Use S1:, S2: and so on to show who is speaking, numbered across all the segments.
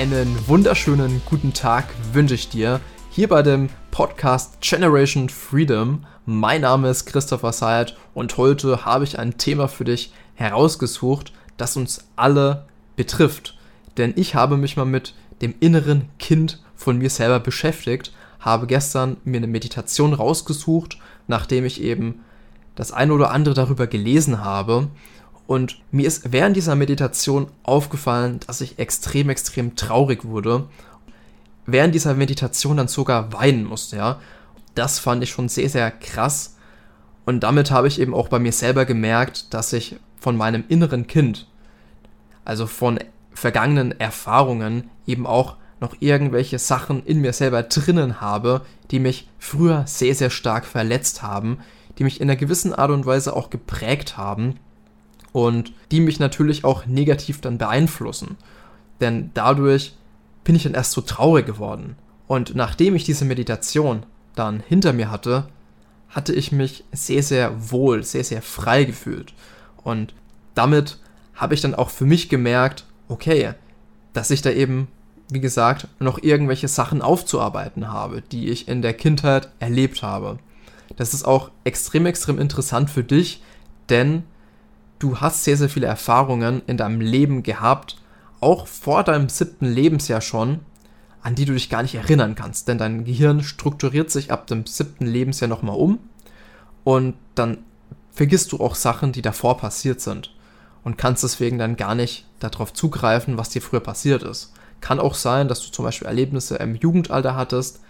S1: Einen wunderschönen guten Tag wünsche ich dir hier bei dem Podcast Generation Freedom. Mein Name ist Christopher Sayed und heute habe ich ein Thema für dich herausgesucht, das uns alle betrifft. Denn ich habe mich mal mit dem inneren Kind von mir selber beschäftigt, habe gestern mir eine Meditation rausgesucht, nachdem ich eben das eine oder andere darüber gelesen habe. Und mir ist während dieser Meditation aufgefallen, dass ich extrem, extrem traurig wurde. Während dieser Meditation dann sogar weinen musste, ja. Das fand ich schon sehr, sehr krass. Und damit habe ich eben auch bei mir selber gemerkt, dass ich von meinem inneren Kind, also von vergangenen Erfahrungen, eben auch noch irgendwelche Sachen in mir selber drinnen habe, die mich früher sehr, sehr stark verletzt haben, die mich in einer gewissen Art und Weise auch geprägt haben und die mich natürlich auch negativ dann beeinflussen. Denn dadurch bin ich dann erst so traurig geworden. Und nachdem ich diese Meditation dann hinter mir hatte, hatte ich mich sehr, sehr wohl, sehr, sehr frei gefühlt. Und damit habe ich dann auch für mich gemerkt, okay, dass ich da eben, wie gesagt, noch irgendwelche Sachen aufzuarbeiten habe, die ich in der Kindheit erlebt habe. Das ist auch extrem, extrem interessant für dich, denn du hast sehr, sehr viele Erfahrungen in deinem Leben gehabt, auch vor deinem siebten Lebensjahr schon, an die du dich gar nicht erinnern kannst. Denn dein Gehirn strukturiert sich ab dem siebten Lebensjahr nochmal um und dann vergisst du auch Sachen, die davor passiert sind und kannst deswegen dann gar nicht darauf zugreifen, was dir früher passiert ist. Kann auch sein, dass du zum Beispiel Erlebnisse im Jugendalter hattest,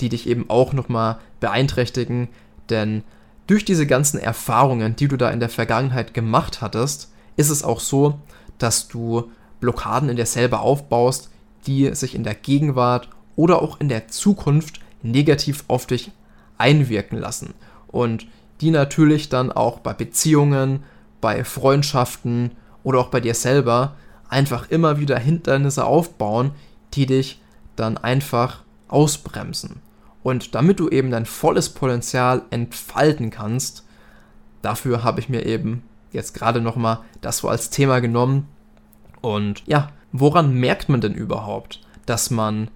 S1: die dich eben auch nochmal beeinträchtigen, denn durch diese ganzen Erfahrungen, die du da in der Vergangenheit gemacht hattest, ist es auch so, dass du Blockaden in dir selber aufbaust, die sich in der Gegenwart oder auch in der Zukunft negativ auf dich einwirken lassen. Und die natürlich dann auch bei Beziehungen, bei Freundschaften oder auch bei dir selber einfach immer wieder Hindernisse aufbauen, die dich dann einfach ausbremsen. Und damit du eben dein volles Potenzial entfalten kannst, dafür habe ich mir eben jetzt gerade nochmal das so als Thema genommen. Und ja, woran merkt man denn überhaupt, dass man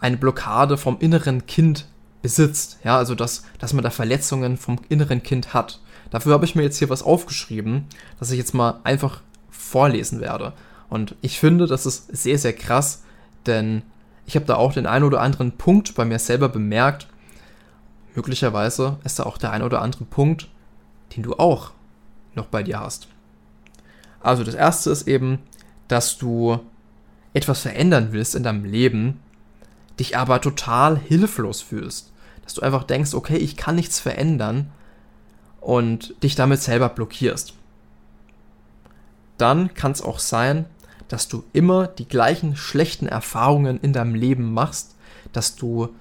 S1: eine Blockade vom inneren Kind besitzt? Ja, also dass, dass man da Verletzungen vom inneren Kind hat. Dafür habe ich mir jetzt hier was aufgeschrieben, das ich jetzt mal einfach vorlesen werde. Und ich finde, das ist sehr, sehr krass, denn ich habe da auch den einen oder anderen Punkt bei mir selber bemerkt. Möglicherweise ist da auch der ein oder andere Punkt, den du auch noch bei dir hast. Also das erste ist eben, dass du etwas verändern willst in deinem Leben, dich aber total hilflos fühlst. Dass du einfach denkst, okay, ich kann nichts verändern und dich damit selber blockierst. Dann kann es auch sein, dass du immer die gleichen schlechten Erfahrungen in deinem Leben machst, dass du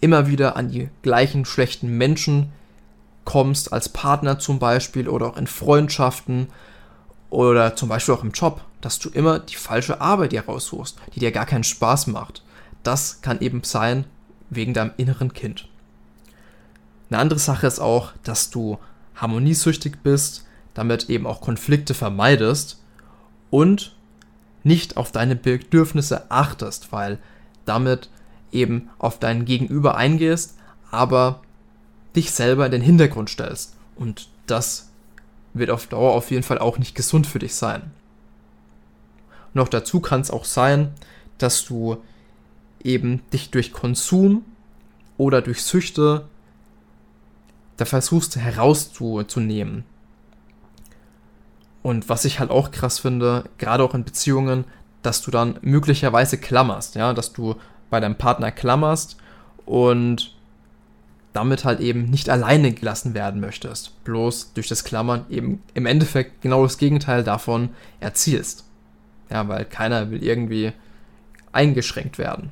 S1: immer wieder an die gleichen schlechten Menschen kommst, als Partner zum Beispiel oder auch in Freundschaften oder zum Beispiel auch im Job, dass du immer die falsche Arbeit dir raussuchst, die dir gar keinen Spaß macht. Das kann eben sein wegen deinem inneren Kind. Eine andere Sache ist auch, dass du harmoniesüchtig bist, damit eben auch Konflikte vermeidest und nicht auf deine Bedürfnisse achtest, weil damit eben auf dein Gegenüber eingehst, aber dich selber in den Hintergrund stellst. Und das wird auf Dauer auf jeden Fall auch nicht gesund für dich sein. Noch dazu kann es auch sein, dass du eben dich durch Konsum oder durch Süchte da versuchst herauszunehmen. Und was ich halt auch krass finde, gerade auch in Beziehungen, dass du dann möglicherweise klammerst, ja, dass du bei deinem Partner klammerst und damit halt eben nicht alleine gelassen werden möchtest. Bloß durch das Klammern eben im Endeffekt genau das Gegenteil davon erzielst. Ja, weil keiner will irgendwie eingeschränkt werden.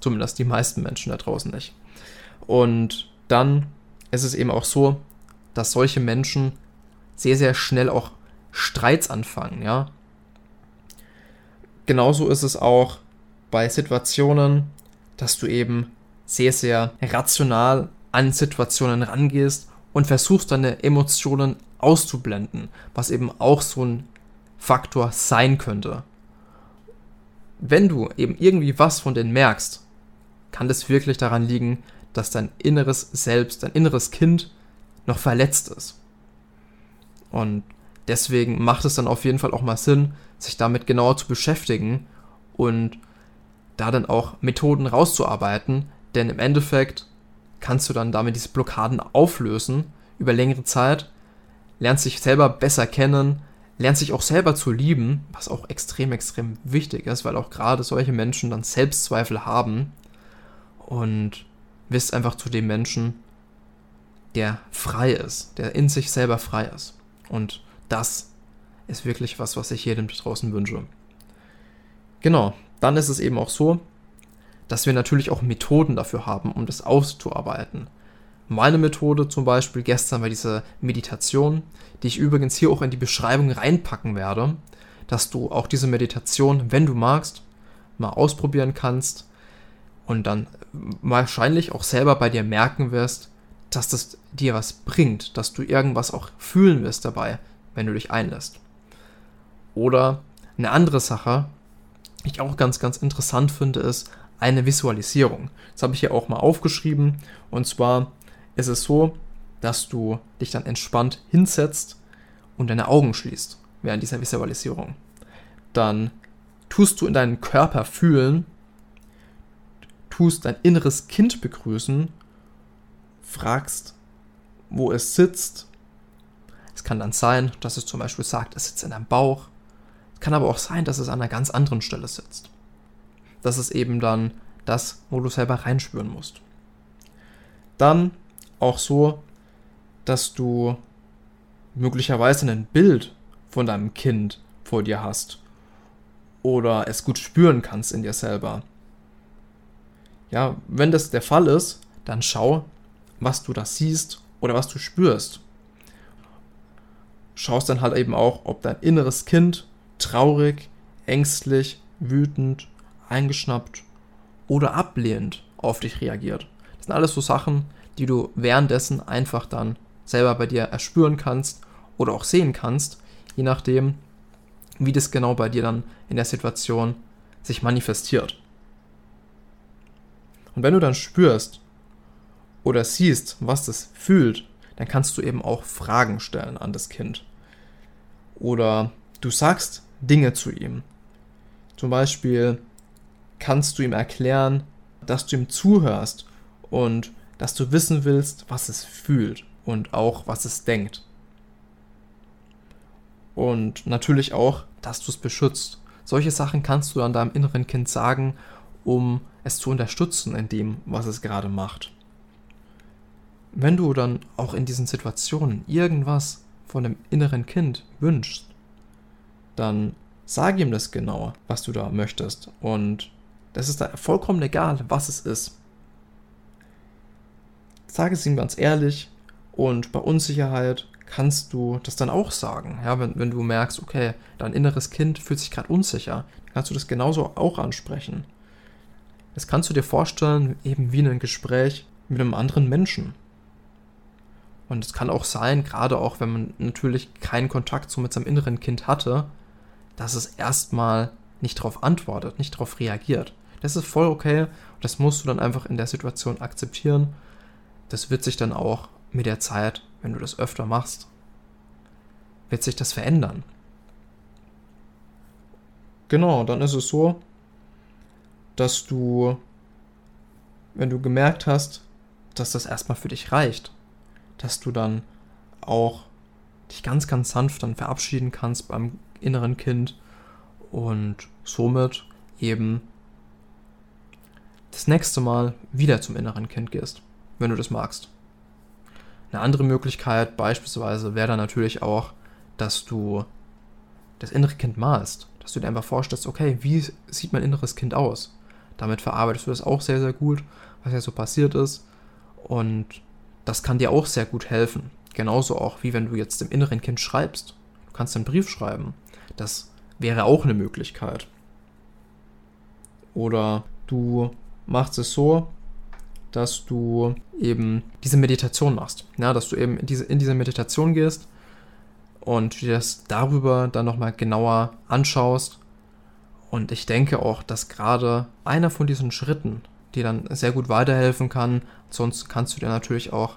S1: Zumindest die meisten Menschen da draußen nicht. Und dann ist es eben auch so, dass solche Menschen sehr, sehr schnell auch Streits anfangen, ja. Genauso ist es auch bei Situationen, dass du eben sehr, sehr rational an Situationen rangehst und versuchst deine Emotionen auszublenden, was eben auch so ein Faktor sein könnte. wenn du eben irgendwie was von denen merkst, kann das wirklich daran liegen, dass dein inneres Selbst, dein inneres Kind noch verletzt ist. Und deswegen macht es dann auf jeden Fall auch mal Sinn, sich damit genauer zu beschäftigen und da dann auch Methoden rauszuarbeiten, denn im Endeffekt kannst du dann damit diese Blockaden auflösen über längere Zeit, lernst dich selber besser kennen, lernst dich auch selber zu lieben, was auch extrem, extrem wichtig ist, weil auch gerade solche Menschen dann Selbstzweifel haben und wirst einfach zu dem Menschen, der frei ist, der in sich selber frei ist. Und das ist wirklich was, was ich jedem draußen wünsche. Genau, dann ist es eben auch so, dass wir natürlich auch Methoden dafür haben, um das auszuarbeiten. Meine Methode zum Beispiel gestern war diese Meditation, die ich übrigens hier auch in die Beschreibung reinpacken werde, dass du auch diese Meditation, wenn du magst, mal ausprobieren kannst und dann wahrscheinlich auch selber bei dir merken wirst, dass das dir was bringt, dass du irgendwas auch fühlen wirst dabei, wenn du dich einlässt. Oder eine andere Sache, die ich auch ganz, ganz interessant finde, ist eine Visualisierung. Das habe ich hier auch mal aufgeschrieben. Und zwar ist es so, dass du dich dann entspannt hinsetzt und deine Augen schließt während dieser Visualisierung. Dann tust du in deinen Körper fühlen, tust dein inneres Kind begrüßen, fragst, wo es sitzt. Es kann dann sein, dass es zum Beispiel sagt, es sitzt in deinem Bauch. Es kann aber auch sein, dass es an einer ganz anderen Stelle sitzt. Das ist eben dann das, wo du selber reinspüren musst. Dann auch so, dass du möglicherweise ein Bild von deinem Kind vor dir hast oder es gut spüren kannst in dir selber. Ja, wenn das der Fall ist, dann schau, was du da siehst oder was du spürst. Schaust dann halt eben auch, ob dein inneres Kind traurig, ängstlich, wütend, eingeschnappt oder ablehnend auf dich reagiert. Das sind alles so Sachen, die du währenddessen einfach dann selber bei dir erspüren kannst oder auch sehen kannst, je nachdem, wie das genau bei dir dann in der Situation sich manifestiert. Und wenn du dann spürst oder siehst, was das fühlt, dann kannst du eben auch Fragen stellen an das Kind. Oder du sagst Dinge zu ihm. Zum Beispiel kannst du ihm erklären, dass du ihm zuhörst und dass du wissen willst, was es fühlt und auch was es denkt. Und natürlich auch, dass du es beschützt. Solche Sachen kannst du dann deinem inneren Kind sagen, um es zu unterstützen in dem, was es gerade macht. Wenn du dann auch in diesen Situationen irgendwas von dem inneren Kind wünschst, dann sag ihm das genau, was du da möchtest. Und das ist da vollkommen egal, was es ist. Sag es ihm ganz ehrlich und bei Unsicherheit kannst du das dann auch sagen. Ja, wenn, wenn du merkst, okay, dein inneres Kind fühlt sich gerade unsicher, kannst du das genauso auch ansprechen. Das kannst du dir vorstellen, eben wie ein Gespräch mit einem anderen Menschen. Und es kann auch sein, gerade auch wenn man natürlich keinen Kontakt so mit seinem inneren Kind hatte, dass es erstmal nicht darauf antwortet, nicht darauf reagiert. Das ist voll okay. Das musst du dann einfach in der Situation akzeptieren. Das wird sich dann auch mit der Zeit, wenn du das öfter machst, wird sich das verändern. Genau, dann ist es so, dass du, wenn du gemerkt hast, dass das erstmal für dich reicht, dass du dann auch dich ganz, ganz sanft dann verabschieden kannst beim inneren Kind und somit eben das nächste Mal wieder zum inneren Kind gehst, wenn du das magst. Eine andere Möglichkeit beispielsweise wäre dann natürlich auch, dass du das innere Kind malst, dass du dir einfach vorstellst, okay, wie sieht mein inneres Kind aus? Damit verarbeitest du das auch sehr, sehr gut, was ja so passiert ist. Und das kann dir auch sehr gut helfen. Genauso auch, wie wenn du jetzt dem inneren Kind schreibst. Du kannst einen Brief schreiben. Das wäre auch eine Möglichkeit. Oder du machst es so, dass du eben diese Meditation machst. Ja, dass du eben in diese, in diese Meditation gehst und dir das darüber dann nochmal genauer anschaust Und ich denke auch, dass gerade einer von diesen Schritten dir dann sehr gut weiterhelfen kann. Sonst kannst du dir natürlich auch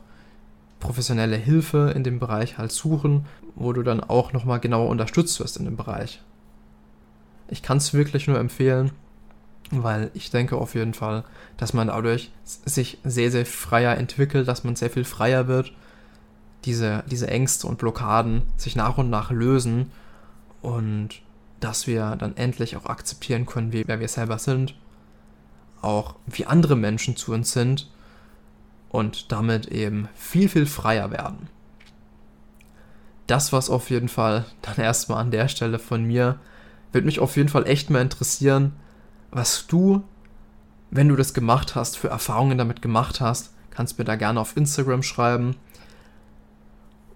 S1: professionelle Hilfe in dem Bereich halt suchen, wo du dann auch nochmal genauer unterstützt wirst in dem Bereich. Ich kann es wirklich nur empfehlen, weil ich denke auf jeden Fall, dass man dadurch sich sehr, sehr freier entwickelt, dass man sehr viel freier wird, diese, diese Ängste und Blockaden sich nach und nach lösen und dass wir dann endlich auch akzeptieren können, wer wir selber sind, auch wie andere Menschen zu uns sind und damit eben viel, viel freier werden. Das war's auf jeden Fall dann erstmal an der Stelle von mir. Würde mich auf jeden Fall echt mal interessieren, was du, wenn du das gemacht hast, für Erfahrungen damit gemacht hast. Kannst mir da gerne auf Instagram schreiben.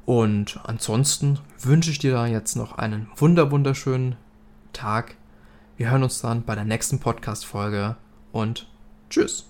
S1: Und ansonsten wünsche ich dir da jetzt noch einen wunder wunderschönen Tag. Wir hören uns dann bei der nächsten Podcast-Folge und tschüss.